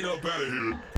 get up out of here.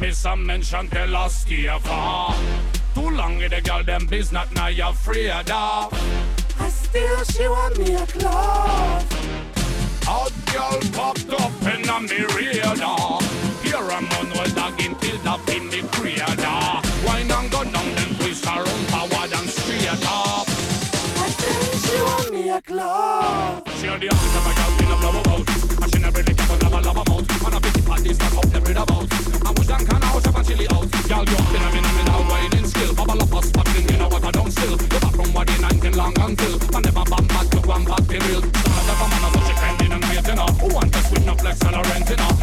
Now watch na miss a mention tell us stay far. Too long with the girl, them business now you afraid of. I still she want me a glove. Hot girl popped up in a me radar. Here a man was dogging till up in me radar. Wine and go down, then twist around forward and straight up. I think she want me a glove. She on the office of a girl in a blow about. And she never really kept on lava lava mouth. And a pity party start up them read can out and you up in a without whining skill. Bubble up us fucking, you know what I don't still. You back from what the 19 long until. And never bump back to one back the real. Some of them man are such a pending and waiting up. Who want to swing no flex and a renting up. Happening and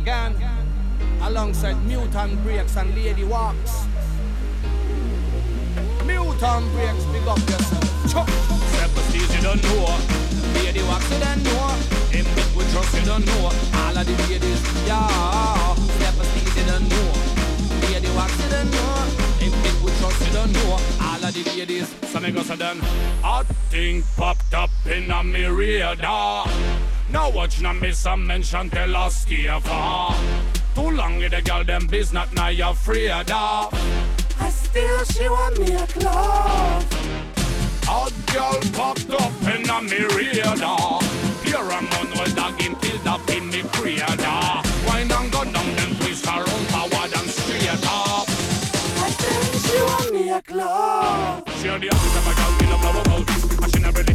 again. Alongside Mutant Breaks and Lady Waks. Mutant Breaks, big up yourself. Chuck. Step Prestige, you don't know. Lady Waks, you don't know. Them big with trust, you don't know. All of the ladies, yeah. Step Prestige, you don't know. Lady Waks, you don't know. Them big with trust, you don't know. All of the ladies. So me go so then. Hot thing popped up in a me radar. Now watch now miss a mention tell us far. Too long with the girl, them business now you afraid of. I still she want me a glove. Hot girl popped up in a me radar. Here a man was dogging till up in me radar. Wine and go down, then twist around forward and straight up. I think she want me a glove. She the office of a girl in a blow about. And she never really